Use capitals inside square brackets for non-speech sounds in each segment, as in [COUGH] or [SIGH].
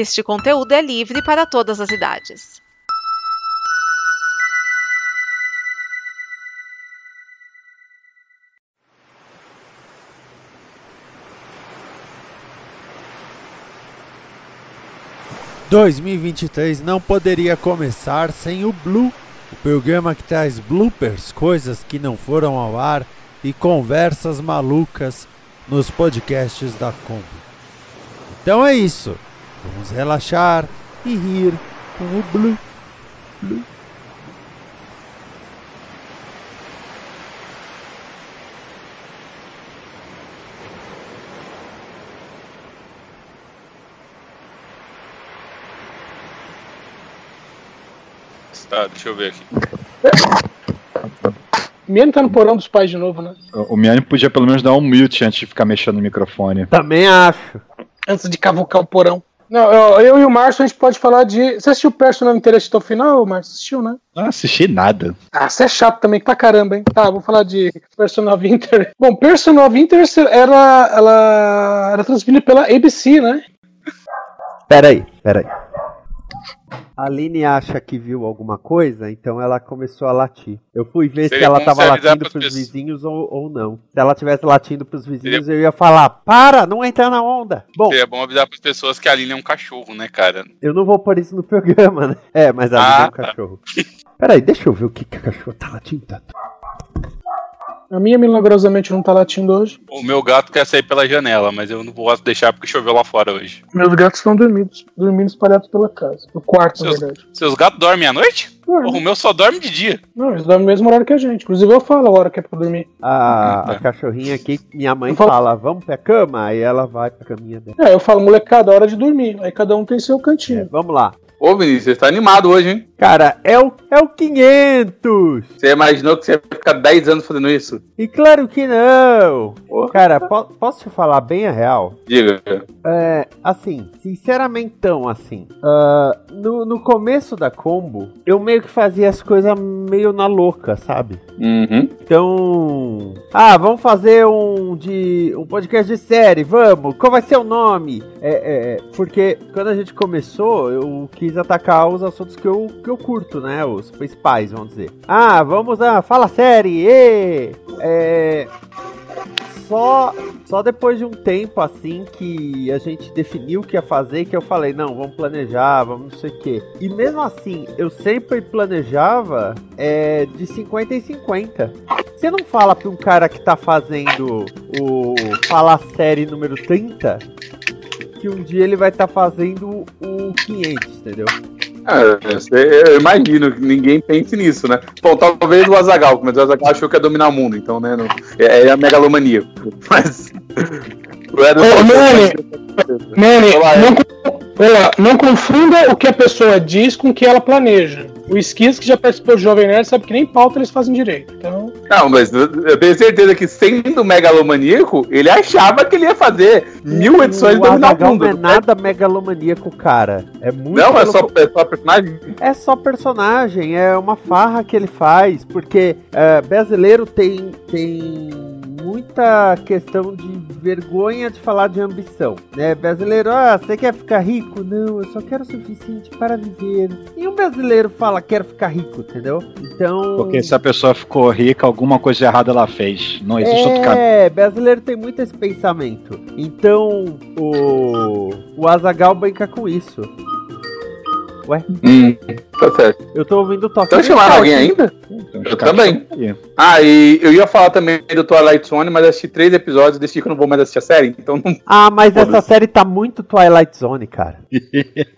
Este conteúdo é livre para todas as idades. Dois mil e vinte e três não poderia começar sem o Blue, o programa que traz bloopers, coisas que não foram ao ar e conversas malucas nos podcasts da Kombi. Então é isso. Vamos relaxar e rir com o Blue. Blue. Tá, deixa eu ver aqui. Miane tá no porão dos pais de novo, né? O Miane podia pelo menos dar um mute antes de ficar mexendo no microfone. Também acho. Antes de cavucar o porão. Não, eu, eu e o Márcio a gente pode falar de. Você assistiu o Personal Interest até o final, Márcio? Assistiu, né? Não assisti nada. Ah, você é chato também pra caramba, hein? Tá, vou falar de Personal of Interest. Bom, Personal of Interest era, ela era transmitida pela ABC, né? Peraí, peraí. A Aline acha que viu alguma coisa, então ela começou a latir. Eu fui ver Seria se ela tava latindo pros vizinhos ou, ou não. Se ela tivesse latindo pros vizinhos, eu ia falar: para, não entra na onda. Bom, É bom avisar pras pessoas que a Aline é um cachorro, né, cara? eu não vou pôr isso no [LAUGHS] programa, né? É, mas a Aline Ah, é um tá. cachorro. Peraí, deixa eu ver o que, que a cachorro tá latindo tanto. A minha milagrosamente não tá latindo hoje. O meu gato quer sair pela janela, mas eu não posso deixar porque choveu lá fora hoje. Meus gatos estão dormindo, dormindo espalhados pela casa. No quarto, na Seus- verdade. Seus gatos dormem à noite? Não, Porra, o meu só dorme de dia. não, eles dormem no mesmo horário que a gente. Inclusive eu falo a hora que é pra dormir. A, [LAUGHS] a cachorrinha aqui, minha mãe falo- fala: vamos pra cama? Aí ela vai pra caminha dela. É, eu falo, molecada, hora de dormir. Aí cada um tem seu cantinho. Vamos lá. Ô, Vinícius, você tá animado hoje, hein? Cara, é o, é o 500! Você imaginou que você ia ficar 10 anos fazendo isso? E claro que não! Porra. Cara, po- posso te falar bem a real? Diga. É, assim, sinceramente, assim, ah, no, no começo da combo, eu meio que fazia as coisas meio na louca, sabe? Uhum. Então, ah, vamos fazer um de um podcast de série, vamos. Qual vai ser o nome? É, é, é, porque quando a gente começou, eu quis atacar os assuntos que eu, que eu curto, né? Os principais, vamos dizer. Ah, vamos lá, fala série. ê! É, só só depois de um tempo assim que a gente definiu o que ia fazer que eu falei, não, vamos planejar, vamos não sei o quê. E mesmo assim, eu sempre planejava é, de 50 em 50. Você não fala pra um cara que tá fazendo o Fala Série número 30 que um dia ele vai estar fazendo o 500, entendeu? Ah, eu imagino que ninguém pense nisso, né? Bom, talvez o Azagal, mas o Azagal achou que ia dominar o mundo, então, né? Não, é, é a megalomania. [LAUGHS] Mas. Ô, Mani, Mani, Olá, não, olá, não confunda o que a pessoa diz com o que ela planeja. O Esquiz, que já participou do Jovem Nerd, sabe que nem pauta eles fazem direito. Então, Não, mas eu tenho certeza que sendo megalomaníaco, ele achava que ele ia fazer mil edições e o dominar o mundo. não é nada megalomaníaco, cara. É muito Não, é só, é só personagem? É só personagem, é uma farra que ele faz, porque é, brasileiro tem, tem muita questão de vergonha de falar de ambição, né? Brasileiro, ah, você quer ficar rico? Não, eu só quero o suficiente para viver. E um brasileiro fala, quero ficar rico, entendeu? Então... Porque se a pessoa ficou rica, alguma coisa errada ela fez. Não existe outro caminho. É, brasileiro tem muito esse pensamento. Então, o, o Azagal brinca com isso. Ué, Hum, tá certo. eu tô ouvindo o toque. Estão de chamando alguém aqui. ainda? Então, Eu também. Ah, e eu ia falar também do Twilight Zone, mas assisti três episódios e decidi que eu não vou mais assistir a série, então não Ah, mas Foda-se. essa série tá muito Twilight Zone, cara. [LAUGHS]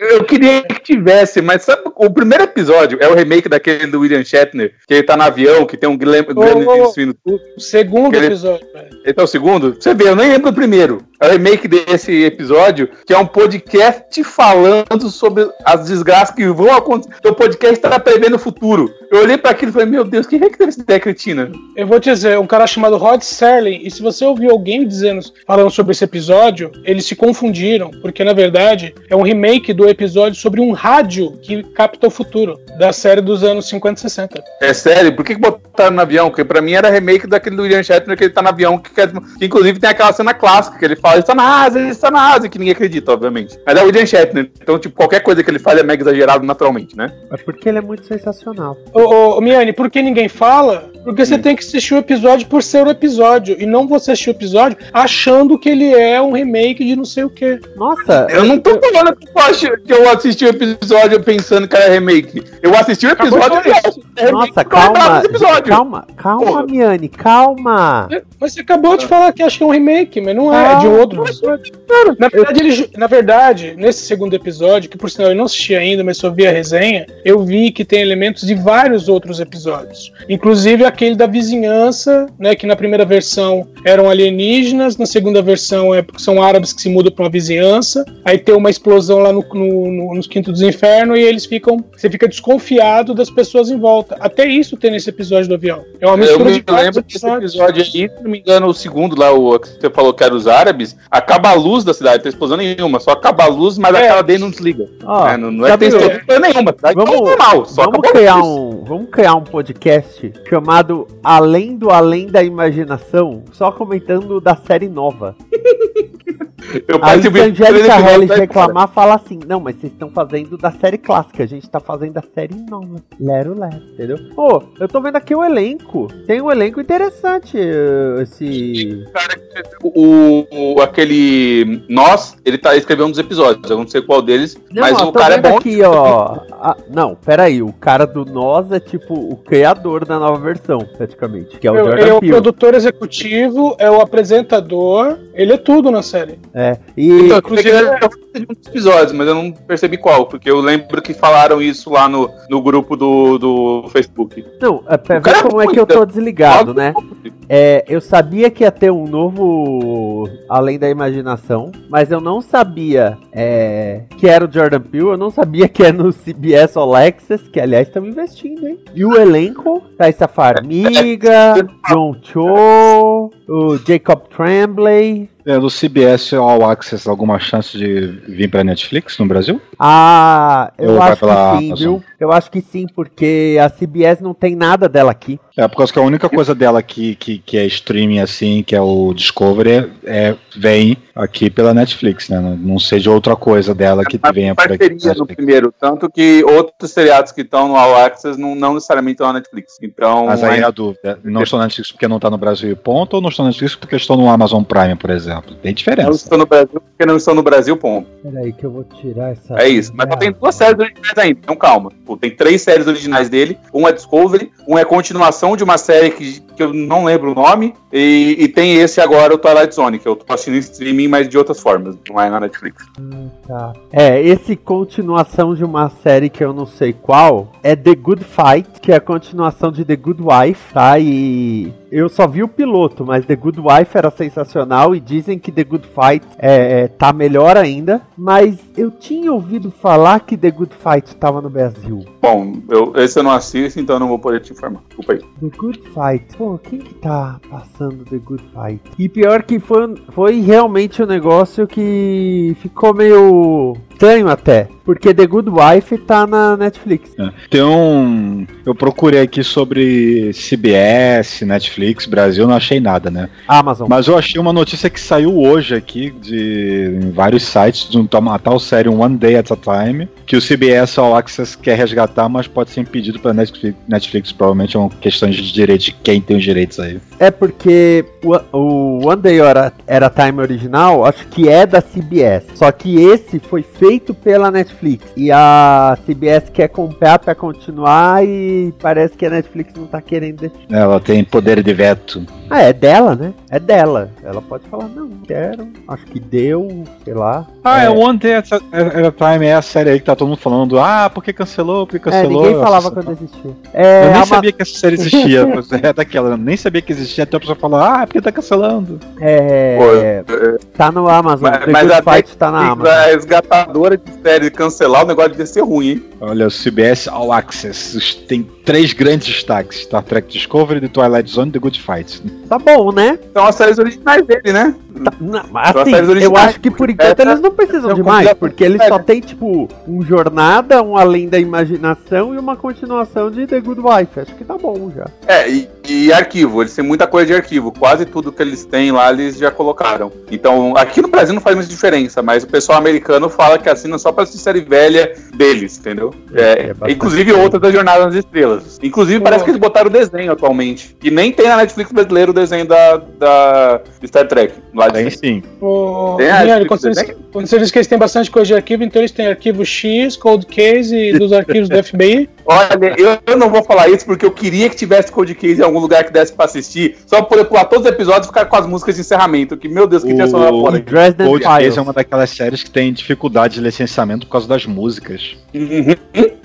Eu queria que tivesse, mas sabe, o primeiro episódio é o remake daquele do William Shatner, que ele tá no avião, que tem um Glenn, Glenn ô, ô. Swin- o segundo Aquele- episódio, é o segundo? Você vê, eu nem lembro do primeiro. É o remake desse episódio, que é um podcast falando sobre as desgraças que vão acontecer. Teu podcast tá prevendo o futuro. Eu olhei pra aquilo e falei, meu Deus, quem é que teve essa ideia cretina? Eu vou te dizer, um cara chamado Rod Serling, e se você ouvir alguém dizendo, falando sobre esse episódio, eles se confundiram, porque na verdade é um remake do episódio sobre um rádio que capta o futuro, da série dos anos 50 e 60. É sério, por que, que botaram no avião? Porque pra mim era remake daquele do William Shatner que ele tá no avião, que, quer- que inclusive tem aquela cena clássica que ele fala, ele está na asa, ele está na asa, que ninguém acredita, obviamente. Mas é o William Shatner, então, tipo, qualquer coisa que ele faz é mega exagerado naturalmente, né? É porque ele é muito sensacional. Ô, ô, ô, Miane, por que ninguém fala? Porque você tem que assistir o episódio por ser o episódio, e não você assistir o episódio achando que ele é um remake de não sei o quê. Nossa, Eu não tô falando que eu, acho, que eu assisti o episódio pensando que era remake. Eu assisti o episódio e acho é remake Nossa, calma, calma, calma, Porra. Miane, calma. Mas você acabou de falar que acha que é um remake, mas não é, é de outro episódio. Na verdade, ele na verdade, nesse segundo episódio, que por sinal eu não assisti ainda, mas só vi a resenha, eu vi que tem elementos de vários outros episódios. Inclusive aquele da vizinhança, né? Que na primeira versão eram alienígenas, na segunda versão é, são árabes que se mudam para uma vizinhança. Aí tem uma explosão lá no, no, no, nos Quinto dos Infernos e eles ficam. Você fica desconfiado das pessoas em volta. Até isso tem nesse episódio do avião. É uma Eu mistura me de lembro desse episódio aí, se não me engano, o segundo lá, o que você falou que era os árabes, acaba a luz da cidade, tem explosão nenhuma, só acaba a luz, mas É. aquela daí não desliga. Ó, É, não, não é tem explosão nenhuma, tá? Vamos- Então, normal, só vamos criar um, vamos criar um podcast chamado Além do Além da Imaginação, só comentando da série nova. [LAUGHS] Eu Aí se a Angélica Hellis reclamar, fala assim: Não, mas vocês estão fazendo da série clássica, a gente tá fazendo da série nova. Lero, lero, entendeu? Pô, eu tô vendo aqui o elenco. Tem um elenco interessante. eh, Esse. O, o- aquele Nós, ele tá escrevendo dos episódios, eu não sei qual deles, Não, mas ó, o cara é bom. aqui, ó. Ah, não, peraí. O cara do Nós é tipo o criador da nova versão, praticamente. Que é o Ele Jordan é o Peele. produtor executivo, é o apresentador, ele é tudo na série. É. E. Então, Inclusive, fui de um dos episódios, mas eu não percebi qual, porque eu lembro que falaram isso lá no, no grupo do, do Facebook. Não, é pra ver é como é que eu tô desligado, né? É, eu sabia que ia ter um novo Além da Imaginação, mas eu não sabia é, que era o Jordan Peele, eu não sabia que é no CBS All Access, que aliás estão investindo, hein? E o elenco, Thaisa Farmiga, John Cho, o Jacob Tremblay. É, do CBS All Access, alguma chance de vir pra Netflix no Brasil? Ah, eu Ou acho que sim, Amazon? viu? Eu acho que sim, porque a CBS não tem nada dela aqui. É, por causa que a única coisa dela aqui que, que é streaming assim, que é o Discovery, é, vem aqui pela Netflix, né? Não, de outra coisa dela que Mas venha por aqui. parceria no Netflix. primeiro, tanto que outros seriados que estão no All Access não, não necessariamente estão na Netflix. Então, Mas aí é- a dúvida, não estão na Netflix porque não tá no Brasil e ponto, ou não estão na Netflix porque estão no Amazon Prime, por exemplo? Tem não diferença. estão no Brasil porque não estão no Brasil, ponto. Peraí que eu vou tirar essa... É isso. Mas só tem duas séries originais ainda, então calma. Pô, tem três séries originais dele. Um é Discovery, um é continuação de uma série que, que eu não lembro o nome. E, e tem esse agora, o Twilight Zone, que eu tô assistindo em streaming, mas de outras formas. Não é na Netflix. Tá. É, esse continuação de uma série que eu não sei qual é The Good Fight, que é a continuação de The Good Wife, tá? E eu só vi o piloto, mas The Good Wife era sensacional e dizem que The Good Fight é, é, tá melhor ainda. Mas eu tinha ouvido falar que The Good Fight tava no Brasil. Bom, eu, esse eu não assisto, então eu não vou poder te informar. Desculpa aí. The Good Fight. Pô, quem que tá passando The Good Fight? E pior que foi, foi realmente um negócio que ficou meio estranho até. Porque The Good Wife tá na Netflix. É. Tem um. Eu procurei aqui sobre CBS, Netflix, Brasil, não achei nada, né? Amazon. Mas eu achei uma notícia que saiu hoje aqui de em vários sites de um, uma tal série One Day at a Time, que o CBS All Access quer resgatar, mas pode ser impedido pela Netflix, Netflix provavelmente é uma questão de direito de quem tem os direitos aí. É porque o, o One Day Era, Era Time original, acho que é da CBS. Só que esse foi feito pela Netflix. E a CBS quer comprar pra continuar e parece que a Netflix não tá querendo deixar. Ela tem poder de veto. Ah, é dela, né? É dela. Ela pode falar, não, quero. Acho que deu, sei lá. Ah, é, É. One Day at a, Time é a série aí que tá todo mundo falando, ah, por que cancelou, por que É, cancelou? ninguém falava Nossa, quando existia. É, Eu nem sabia que essa série existia, [LAUGHS] mas é daquela, eu nem sabia que existia, até a pessoa falar, ah, por que tá cancelando? é, Pô, tá no Amazon. Mas, mas Good a Fight tá na Amazon. vai resgatar locadora de série cancelar, o negócio devia ser ruim, hein? Olha, o CBS All Access tem três grandes destaques: Star Trek Discovery, The Twilight Zone e The Good Fight. Tá bom, né? São as séries originais dele, né? Tá- não, assim, eu acho que por enquanto eles não precisam eu de mais, porque eles só tem, tipo, um Jornada, um Além da Imaginação e uma continuação de The Good Wife. Acho que tá bom já. É, e, e arquivo, eles têm muita coisa de arquivo. Quase tudo que eles têm lá, eles já colocaram. Então, aqui no Brasil não faz muita diferença, mas o pessoal americano fala que assina só pra assistir série velha deles, entendeu? É, É, é inclusive outras da Jornada nas Estrelas. Inclusive, Pô. parece que eles botaram o desenho atualmente. E nem tem na Netflix brasileiro o desenho da, da Star Trek. Lá Tem sim. O... Tem quando, você diz, quando você diz que eles têm bastante coisa de arquivo, então eles têm arquivo X, Cold Case e dos arquivos do FBI. Olha, eu, eu não vou falar isso porque eu queria que tivesse Code Case em algum lugar que desse pra assistir, só pra poder pular todos os episódios e ficar com as músicas de encerramento. Que, meu Deus, que tinha sonora O- fora. Dresden Cold Case Files. é uma daquelas séries que tem dificuldade de licenciamento por causa das músicas. Uhum.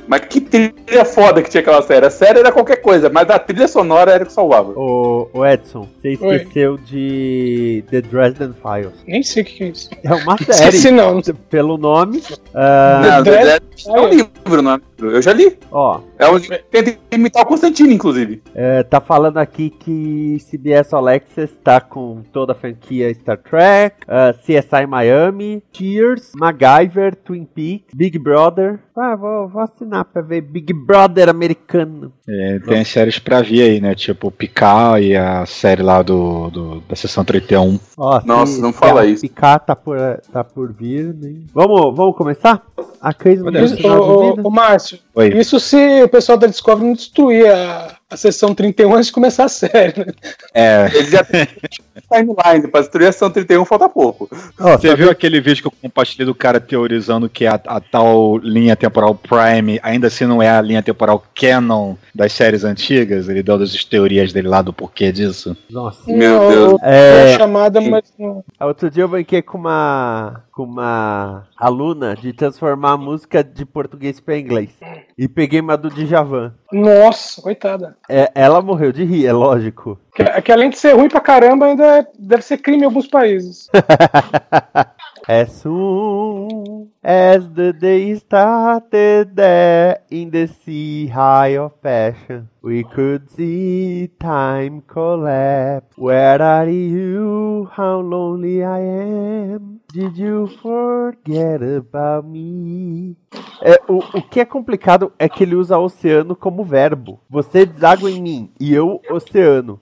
Mas que trilha foda que tinha aquela série. A série era qualquer coisa, mas a trilha sonora era o que salvava. Ô, ô, Edson, você Oi. esqueceu de The Dresden Files. Nem sei o que é isso. É uma Esqueci série. não. Pelo nome. Não, Dredd- Dredd é um livro, não é? Eu já li. ó, É que tenta imitar o Constantino, inclusive. é, tá falando aqui que CBS All Access tá com toda a franquia Star Trek, ah, CSI Miami, Cheers, MacGyver, Twin Peaks, Big Brother. Ah, vou, vou assinar pra ver Big Brother americano. É, tem as séries pra vir aí, né? Tipo Picar e a série lá do, do- da sessão 31. Ó, Nossa, não fala isso. Picar tá por, tá por vir, né? Vamos, vamos começar? A não de ô, ô, Márcio, Oi. isso se o pessoal da Discovery não destruir a, a sessão 31 antes de começar a série. né? É. Eles já têm [LAUGHS] timeline. Pra destruir a São 31 falta pouco. Ó, Você sabe- viu aquele vídeo que eu compartilhei do cara teorizando que a, a tal linha temporal Prime ainda assim não é a linha temporal canon das séries antigas? Ele deu as teorias dele lá do porquê disso. Nossa. Meu Não, Deus. É, É chamada, mas não. Outro dia eu brinquei com uma, com uma aluna de transformar a música de português para inglês. E peguei uma do Djavan. Nossa, coitada. É, ela morreu de rir, é lógico. Que, que além de ser ruim pra caramba, ainda é- deve ser crime em alguns países. [LAUGHS] As soon as the day started there in the sea high of passion, we could see time collapse. Where are you? How lonely I am. Did you forget about me? É, o, o que é complicado é que ele usa oceano como verbo. Você deságua em mim e eu oceano.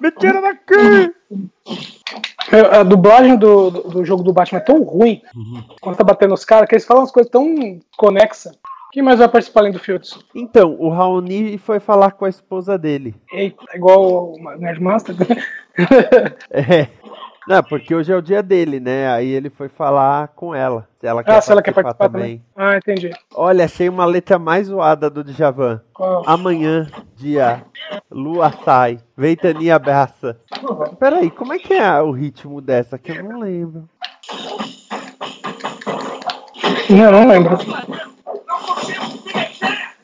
Me tira daqui! É, A dublagem do, do, jogo do Batman é tão ruim, quando tá batendo os caras, que eles falam umas coisas tão conexas. Quem mais vai participar além do Fields? Então, o Raoni foi falar com a esposa dele. Eita, é igual o Nerdmaster. [LAUGHS] É. Não, porque hoje é o dia dele, né? Aí ele foi falar com ela. Se ela quer, ah, se ela quer participar também. Ah, entendi. Olha, achei uma letra mais zoada do Djavan. Qual? Amanhã, dia, lua sai, ventania abraça. Peraí, como é que é o ritmo dessa que eu não lembro? Não, não lembro.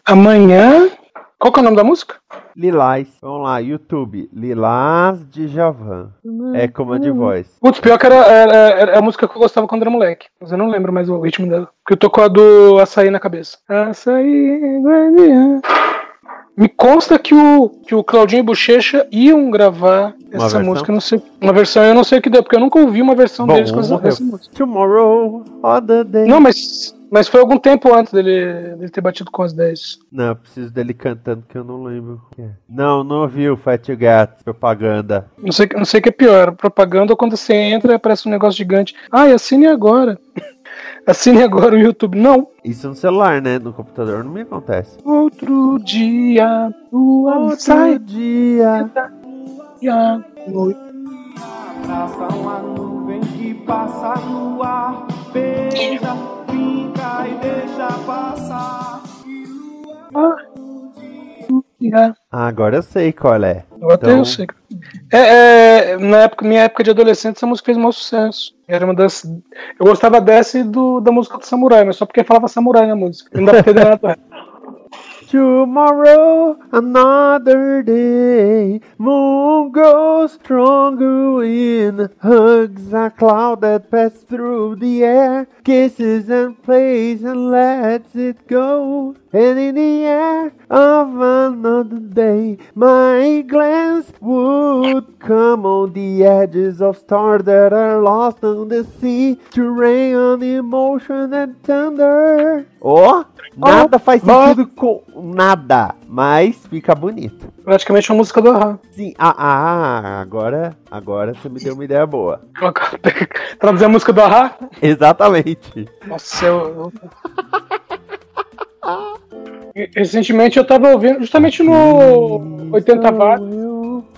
Amanhã. Qual que é o nome da música? Lilás. Vamos lá, YouTube. Lilás Djavan. É comando de voz. Putz, pior que era, era, era a música que eu gostava quando era moleque. Mas eu não lembro mais o ritmo dela. Porque eu tô com a do açaí na cabeça. Açaí, guardiã. Me consta que o, que o Claudinho e Bochecha iam gravar Uma essa versão? música. Não sei, uma versão, eu não sei o que deu, porque eu nunca ouvi uma versão Bom, deles com essa, essa música. Tomorrow, other day. Não, mas, mas foi algum tempo antes dele, dele ter batido com as 10. Não, eu preciso dele cantando que eu não lembro. o que é. Não, não ouvi o Fat Gat, propaganda. Não sei, não sei o que é pior, propaganda ou quando você entra e aparece um negócio gigante. Ai, assine agora. Assine agora o YouTube. Não. Isso no celular, né? No computador não me acontece. Outro dia, lua Outro sai dia. e a noite. Abraça uma nuvem que passa no ar, beija, brinca e deixa passar. E a- Ah, agora eu sei qual é. Eu até Então- eu sei. É, é, na época, minha época de adolescente, essa música fez maior sucesso. Era uma das. Eu gostava dessa e do, da música do Samurai, mas só porque falava Samurai na música. Não dá pra entender nada. Tomorrow, another day. Moon grows stronger in hugs a cloud that passed through the air. Kisses and plays and lets it go. And in the air of another day, my glance would come on the edges of stars that are lost on the sea to rain on emotion and thunder. Ó, nada faz sentido com nada, mas fica bonito. Praticamente uma música do Ahá. Sim, ah, ah, agora, agora você me deu uma ideia boa. [LAUGHS] Traduzir a música do Ahá? Exatamente. Nossa, eu. Recentemente eu tava ouvindo, justamente no 80 watts,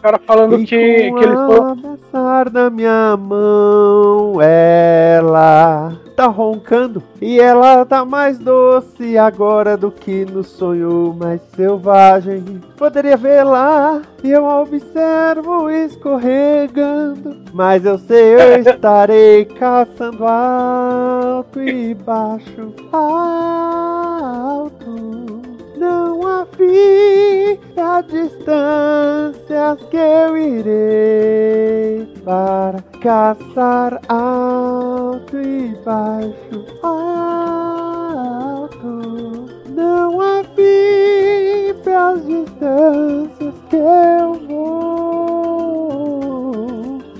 cara falando que, que ele foi. abraçar da minha mão, ela tá roncando e ela tá mais doce agora do que no sonho mais selvagem. Poderia vê-la e eu a observo escorregando, mas eu sei eu [LAUGHS] estarei caçando alto e baixo, alto. Não há fim distâncias que eu irei para caçar alto e baixo, alto. Não há fim as distâncias que eu vou.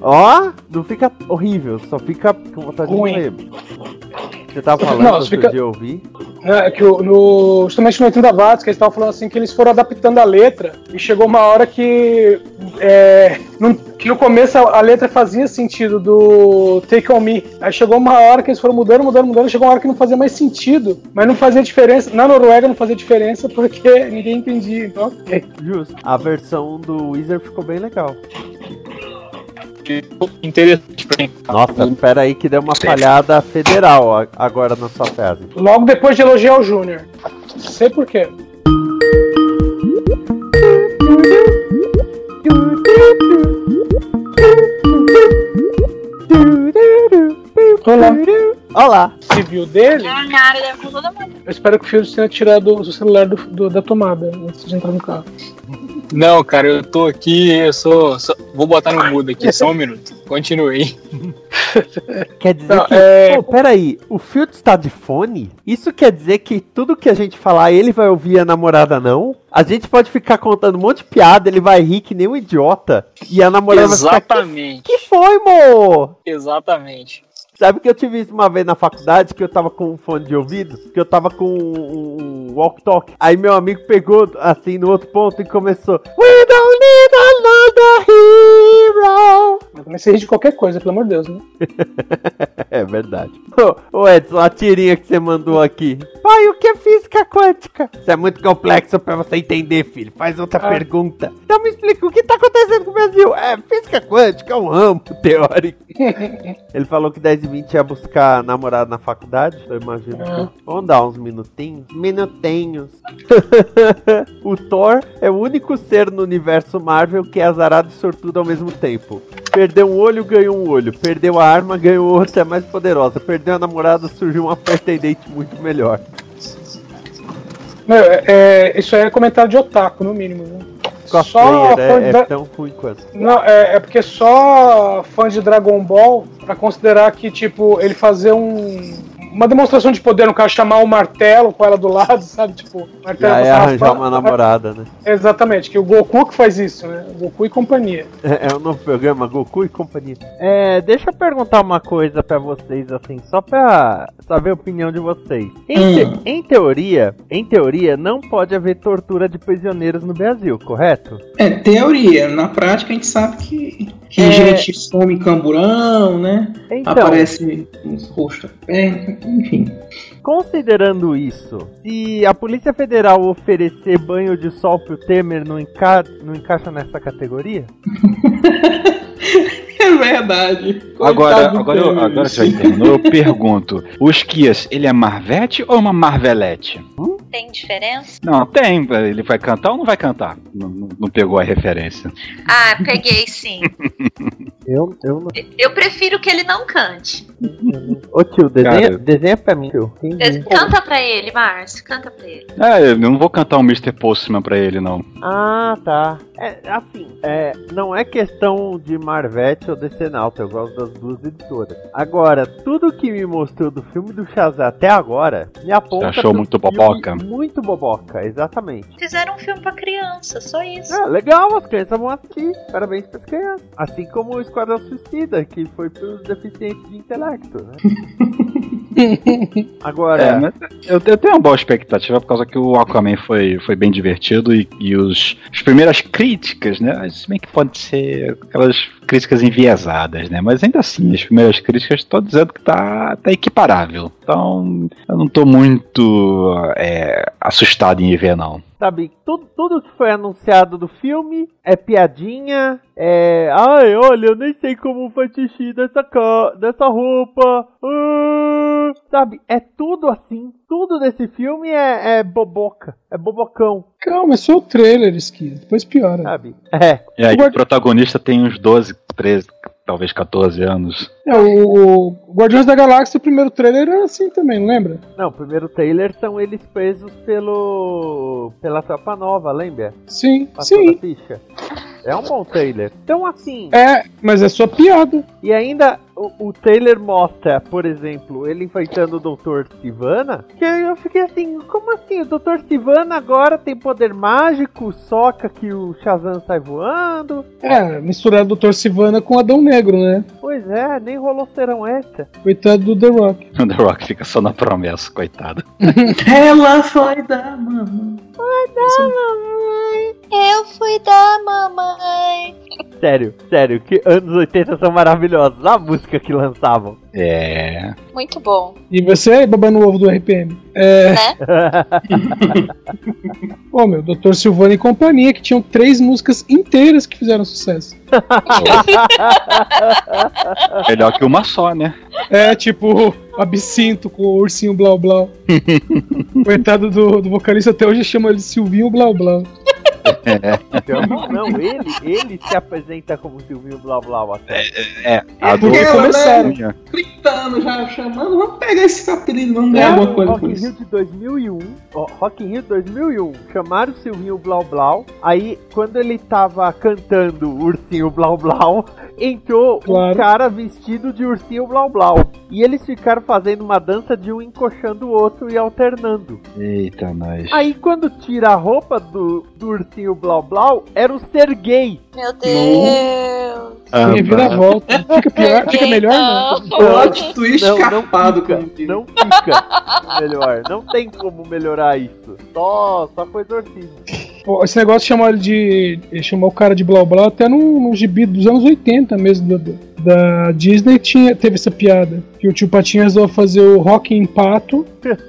Ó, não fica horrível, só fica com vontade Ruim. de morrer. Você tava falando Não, outro fica- dia eu ouvi? Né, que o- no, justamente no 80 watts, que eles estavam falando assim, que eles foram adaptando a letra, e chegou uma hora que. é, que no começo a, a letra fazia sentido do Take On Me. Aí chegou uma hora que eles foram mudando, mudando, mudando, chegou uma hora que não fazia mais sentido. Mas não fazia diferença. Na Noruega não fazia diferença porque ninguém entendia. Então, ok. Justo. A versão do Wizard ficou bem legal. Interessante pra mim. Nossa, pera aí que deu uma falhada federal agora na sua frase. Logo depois de elogiar o Júnior. Sei por quê. Olá. Olá. Civil dele, Cara, ele é com toda uma eu espero que o filho tenha tirado o celular do- do- da tomada antes de entrar no carro. Não, cara, eu tô aqui, eu sou. sou- vou botar no mudo aqui, só um [LAUGHS] minuto. Continue. Quer dizer Não, que. é- Pô, pera aí. O Field está de fone? Isso quer dizer que tudo que a gente falar ele vai ouvir a namorada não? A gente pode ficar contando um monte de piada, ele vai rir que nem um idiota. E a namorada vai ficar. Exatamente. Que foi, mo? Exatamente. Sabe que eu tive isso uma vez na faculdade, que eu tava com um fone de ouvido, que eu tava com um, um walk-talk. Aí meu amigo pegou, assim, no outro ponto e começou... We don't need another hero! Mas também você ri de qualquer coisa, pelo amor de Deus, né? [LAUGHS] É verdade. Ô, ô, Edson, a tirinha que você mandou aqui. Pai, o que é física quântica? Isso é muito complexo pra você entender, filho. Faz outra Ah. pergunta. Então me explica, o que tá acontecendo com o Brasil? É, física quântica é um ramo [LAUGHS] teórico. [LAUGHS] Ele falou que 10 e 20 ia buscar namorado na faculdade. Eu imagino. Ah. que- Vamos dar uns minutinhos? Minutinhos. o Thor é o único ser no universo Marvel que é azarado e sortudo ao mesmo tempo. Perdeu um olho, ganhou um olho. Perdeu a arma, ganhou outra, é mais poderosa. Perdeu a namorada, surgiu uma pretendente muito melhor. Meu, é- é- isso aí é comentário de otaku, no mínimo. Né? Cosplayer fã é, é da- tão ruim quanto. Não, é, é porque só fã de Dragon Ball pra considerar que, tipo, ele fazer um. Uma demonstração de poder, no caso, chamar o martelo com ela do lado, [LAUGHS] sabe? Tipo, martelo Já é arranjar uma namorada, né? Exatamente, que o Goku que faz isso, né? Goku e companhia. [LAUGHS] É, é o novo programa Goku e companhia. É, deixa eu perguntar uma coisa pra vocês, assim, só pra saber a opinião de vocês. Em, te- em teoria, em teoria, não pode haver tortura de prisioneiros no Brasil, correto? É, teoria. Na prática a gente sabe que, que É. gente some camburão, né? Então, Aparece uns rostos perto, enfim. considerando isso, se a Polícia Federal oferecer banho de sol pro Temer, não, enca não encaixa nessa categoria? [LAUGHS] [LAUGHS] É verdade. Agora, Coitado agora, eu, agora você entender. Eu pergunto: o Esquias, ele é Marvete ou uma Marvelete? Tem diferença? Não, tem. Ele vai cantar ou não vai cantar? Não, não- não pegou a referência. Ah, peguei sim. [LAUGHS] Eu, eu não. Eu prefiro que ele não cante. Ô tio, desenha, Cara. desenha pra mim, tio. Canta pra ele, Márcio. Canta pra ele. É, eu não vou cantar um Mr. Postman pra ele, não. Ah, tá. É, assim, é, não é questão de Marvete ou Decenalta, eu gosto das duas editoras. Agora, tudo que me mostrou do filme do Shazam até agora me aponta Você achou muito boboca? Muito boboca, exatamente. Fizeram um filme pra criança, só isso. Ah, legal, as crianças vão assistir. Parabéns pras crianças. Assim como o Esquadrão Suicida, que foi pros deficientes de intelecto, né? [LAUGHS] Agora, É, eu, eu tenho uma boa expectativa por causa que o Aquaman foi, foi bem divertido e, e os, as primeiras críticas, né? Se bem que pode ser aquelas críticas enviesadas, né? Mas ainda assim, as primeiras críticas estão dizendo que tá, tá equiparável. Então, eu não tô muito é, assustado em ver, não. Sabe, tudo, tudo que foi anunciado do filme é piadinha, é. Ai, olha, eu nem sei como faz xixi dessa, ca... dessa roupa. ah", sabe, é tudo assim. Tudo desse filme é, é boboca, é bobocão, Calma, é só o trailer, Esquizo. Depois piora. sabe? É. E aí, O o protagonista tem uns 12, 13, talvez 14 anos. É, o, o Guardiões da Galáxia, o primeiro trailer era assim também, não lembra? Não, o primeiro trailer são eles presos pelo. pela tropa nova, lembra? Sim, Passou da sim. ficha. É um bom trailer. Então, assim. É, mas é só piada. E ainda o, o trailer mostra, por exemplo, ele enfrentando o Dr. Sivana. Que eu fiquei assim, como assim? O Dr. Sivana agora tem poder mágico, soca que o Shazam sai voando. É, misturar o Dr. Sivana com Adão Negro, né? Pois é, nem rolou serão extra. Coitado do The Rock. [LAUGHS] O The Rock fica só na promessa, coitado. Ela foi da mamãe. Eu fui da mamãe. Sério, sério, que anos 80 são maravilhosos. A música que lançavam. É. Muito bom. E você aí, babando o ovo do RPM. É. Né? [LAUGHS] Pô, meu, Dr. Silvano e companhia, que tinham três músicas inteiras que fizeram sucesso. [LAUGHS] Melhor que uma só, né? É, tipo, Absinto com o ursinho Blau Blau. [LAUGHS] Coitado do, do vocalista, até hoje chama ele de Silvinho Blau Blau. Então, não, ele, ele se apresenta como Silvinho Blá Blá até. É, É adulto ela, começaram. Cunha. Gritando já, chamando. Vamos pegar esse apelido, vamos ganhar É, alguma coisa Rock in Rio isso. de 2001, ó, Rock in Rio 2001, chamaram o Silvinho Blau Blau, aí quando ele tava cantando Ursinho Blau Blau, [LAUGHS] entrou um Claro. cara vestido de Ursinho Blau Blau, e eles ficaram fazendo uma dança de um encoxando o outro e alternando. Eita, nós. Aí quando tira a roupa do, do Ursinho Blau Blau, era o Sergei. Meu Deus. Ah, Tem reviravolta. Fica pior, [LAUGHS] fica melhor, não. Plot twist Não, não capado, fica, não fica melhor, não tem como melhorar isso. Só, só coisa ortiz. Esse negócio de chamar ele de. ele chamar o cara de Blau Blau até num, num gibi dos anos 80 mesmo do- da Disney tinha, teve essa piada. Que o tio Patinho resolveu fazer o rock em pato,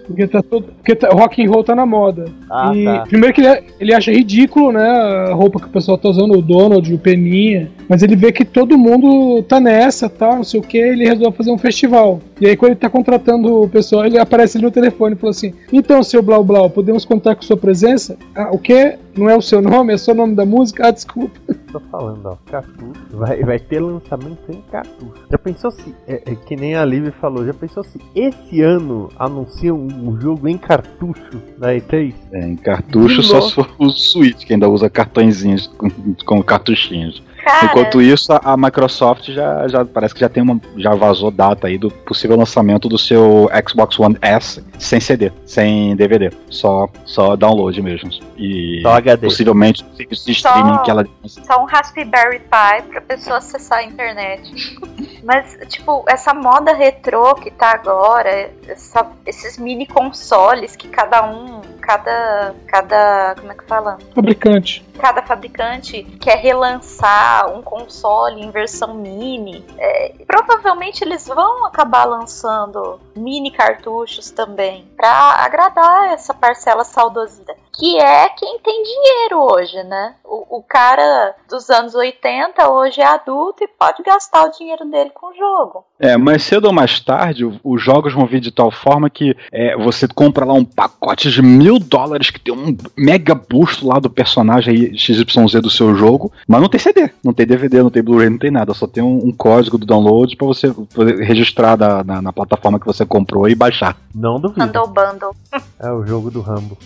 porque tá todo. Porque tá, rock and roll tá na moda. Ah, e tá. primeiro que ele, ele acha ridículo, né? A roupa que o pessoal tá usando, o Donald, o Peninha. Mas ele vê que todo mundo tá nessa, tal, não sei o que, ele resolve fazer um festival. E aí, quando ele tá contratando o pessoal, ele aparece ali no telefone e fala assim: Então, seu Blau Blau, podemos contar com sua presença? Ah, o quê? Não é o seu nome? É só o nome da música? Ah, desculpa. Tô falando, ó, cartucho. Vai, vai ter lançamento em cartucho. Já pensou se, é, é que nem a Liv falou, já pensou se esse ano anunciam um jogo em cartucho da E3? É, em cartucho De só novo. se for o Switch, que ainda usa cartõezinhos com, com cartuchinhos. Cara, Enquanto isso, a, Microsoft já, já parece que já tem uma. já vazou data aí do possível lançamento do seu Xbox One S sem CD, sem DVD. Só, só download mesmo. E Só HD. possivelmente o serviço de streaming que ela. só um Raspberry Pi pra pessoa acessar a internet. [LAUGHS] Mas, tipo, essa moda retrô que tá agora, essa- esses mini consoles que cada um, cada. cada. como é que fala? Fabricante. cada fabricante quer relançar um console em versão mini. É, provavelmente eles vão acabar lançando mini cartuchos também para agradar essa parcela saudosista, que é quem tem dinheiro hoje, né? O, o, cara dos anos 80 hoje é adulto e pode gastar o dinheiro dele com o jogo. É, mas cedo ou mais tarde, o- os jogos vão vir de tal forma que é, você compra lá um pacote de mil dólares que tem um mega busto lá do personagem aí, XYZ do seu jogo, mas não tem CD, não tem DVD, não tem Blu-ray, não tem nada, só tem um, um código do download pra você poder registrar da- na, na plataforma que você comprou e baixar. Não duvido. Bundle. É o jogo do Rambo.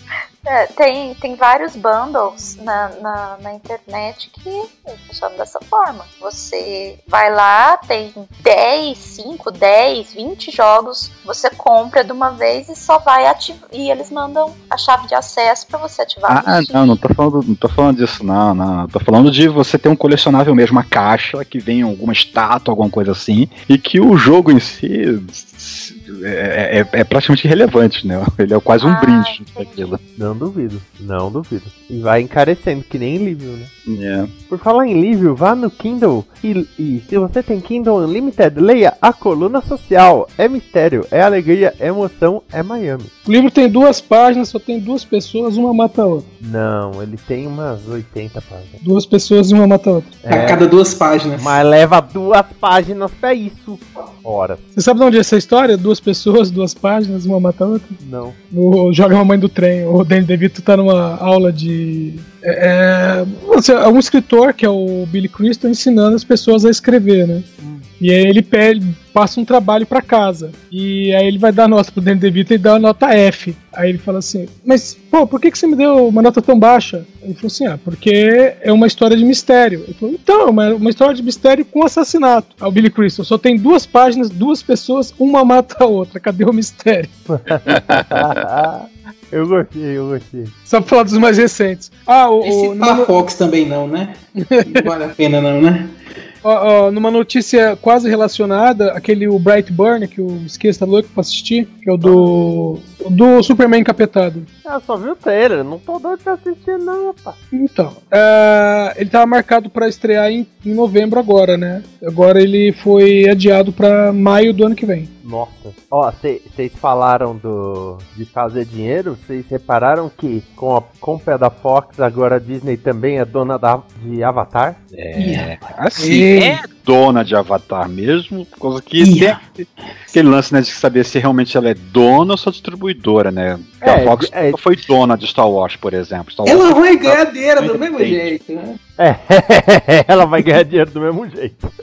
É, tem, tem vários bundles na, na, na internet que funcionam dessa forma. Você vai lá, tem 10, 5, 10, 20 jogos, você compra de uma vez e só vai ativar. E eles mandam a chave de acesso pra você ativar. Ah, não, não tô falando, não tô falando disso, não, não. Tô falando de você ter um colecionável mesmo, uma caixa que vem alguma estátua, alguma coisa assim, e que o jogo em si é, é- é praticamente irrelevante, né? [LAUGHS] Ele é quase um Ah, brinde daquilo. Não duvido. Não duvido. E vai encarecendo, que nem Livio, né? É. Por falar em Livio, vá no Kindle e, e se você tem Kindle Unlimited, leia A Coluna Social. É mistério, é alegria, é emoção, é Miami. O livro tem duas páginas, só tem duas pessoas, uma mata a outra. Não, ele tem umas 80 páginas. Duas pessoas e uma mata a outra. A É, cada duas páginas. mas leva duas páginas pra isso. Ora, Você sabe de onde é essa história? Duas pessoas, duas páginas, uma mata a outra? não. No Joga Mamãe do Trem. O Danny DeVito tá numa aula de. É, é, é um escritor, que é o Billy Crystal, ensinando as pessoas a escrever, né? E aí ele pede, passa um trabalho pra casa. E aí ele vai dar nota pro Danny DeVito e dá a nota F. Aí ele fala assim, mas, pô, por que, que você me deu uma nota tão baixa? Ele falou assim, ah, porque é uma história de mistério. Ele falou, então, é uma, uma história de mistério com assassinato. Aí o Billy Crystal, só tem duas páginas, duas pessoas, uma mata a outra. Cadê o mistério? [LAUGHS] eu gostei, eu gostei. Só pra falar dos mais recentes. Ah, o, Esse o, Fox também não, né? Não vale a pena não, né? Numa notícia quase relacionada, aquele o Brightburn, que o Esqueça tá louco pra assistir, que é o do. Do Superman encapetado. Ah, só vi o trailer, não tô doido pra assistir não, rapaz. Então, é, ele tava marcado pra estrear em, em novembro agora, né? Agora ele foi adiado pra maio do ano que vem. Nossa. Ó, vocês falaram do de fazer dinheiro, vocês repararam que com a compra da Fox, agora a Disney também é dona da, de Avatar? É, assim, é dona de Avatar mesmo, por causa que Ih. tem aquele- lance, né, de saber se realmente ela é dona ou só distribuidora, né? É, a Fox é- nunca foi dona de Star Wars, por exemplo. Star Ela Wars vai ganhar dinheiro do mesmo jeito, né? É, [LAUGHS] ela vai ganhar dinheiro do mesmo jeito. [LAUGHS]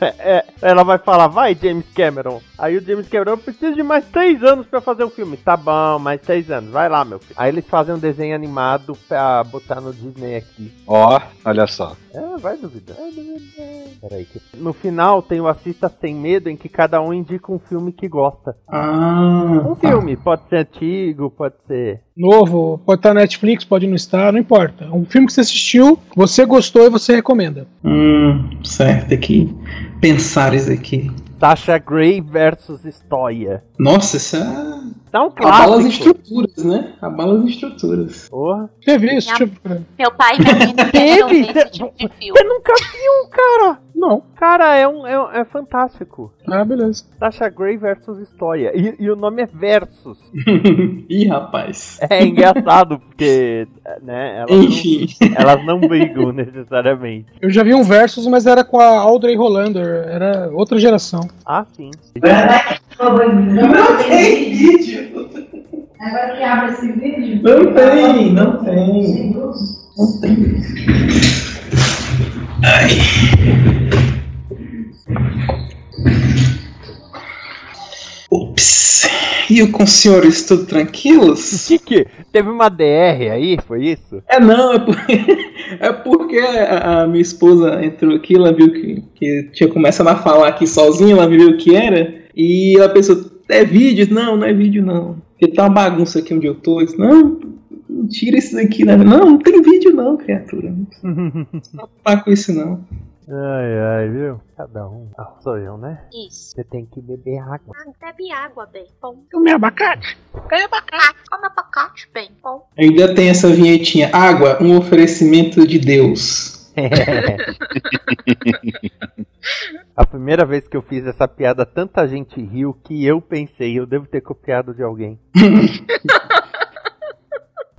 É, é, ela vai falar, vai James Cameron. Aí o James Cameron precisa de mais três anos pra fazer um filme. Tá bom, mais três anos, vai lá, meu filho. Aí eles fazem um desenho animado pra botar no Disney aqui. Ó, olha só. É, vai duvidar. Vai duvidar. Peraí. que- No final tem o Assista Sem Medo, em que cada um indica um filme que gosta. Ah. Um filme, pode ser antigo, pode ser. Novo, pode estar na Netflix, pode não estar, não importa. Um filme que você assistiu, você gostou e você recomenda. Hum, certo, que pensar isso aqui. Sasha Grey versus Stoia. Nossa, isso é. Tá um Abala as clássico. estruturas, né? Abala as estruturas. Porra. Vi isso, tipo. Meu pai e minha mãe não Teve? esse tipo de Você filme. nunca viu, cara? Não. Cara, é, um, é, é fantástico. Ah, beleza. Sasha Grey versus Stoia. E, e o nome é Versus. [LAUGHS] Ih, rapaz. É engraçado, porque, né, elas não, Enfim. elas não brigam [LAUGHS] necessariamente. Eu já vi um Versus, mas era com a Audrey Hollander. Era outra geração. Ah, sim. Não tem vídeo. Agora que abre esse vídeo. Não tem, não tem. Não tem. Ups. E eu com os senhores tudo tranquilos? [LAUGHS] Que que? Teve uma DR aí, foi isso? É não, é, por- [LAUGHS] é porque a, a minha esposa entrou aqui, ela viu que, que tinha começado a falar aqui sozinha, ela viu o que era, e ela pensou, é vídeo? Não, não é vídeo não. Porque tá uma bagunça aqui onde eu tô. Eu disse, não, tira isso daqui, né? Não, não tem vídeo não, criatura. [LAUGHS] Não preocupar com isso não. Ai, ai, viu? Cada um. Ah, sou eu, né? Isso. Você tem que beber água. Ah, bebe água, bem. Bom. Comer abacate. Come abacate. Come abacate, bem. Bom. Ainda tem essa vinhetinha, água, um oferecimento de Deus. [LAUGHS] A primeira vez que eu fiz essa piada, tanta gente riu que eu pensei, eu devo ter copiado de alguém. [LAUGHS]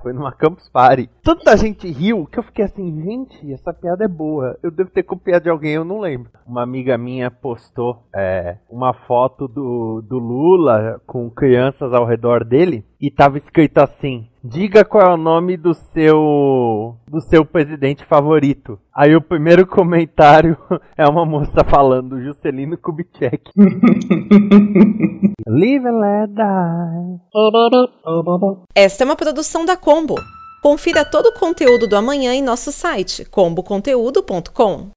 Foi numa Campus Party. Tanta gente riu que eu fiquei assim, gente, essa piada é boa. Eu devo ter copiado de alguém, eu não lembro. Uma amiga minha postou é, uma foto do, do Lula com crianças ao redor dele e tava escrito assim: Diga qual é o nome do seu do seu presidente favorito. Aí o primeiro [LAUGHS] comentário é uma moça falando Juscelino Kubitschek. [LAUGHS] Live and let die. Esta é uma produção da Combo. Confira todo o conteúdo do amanhã em nosso site comboconteúdo.com.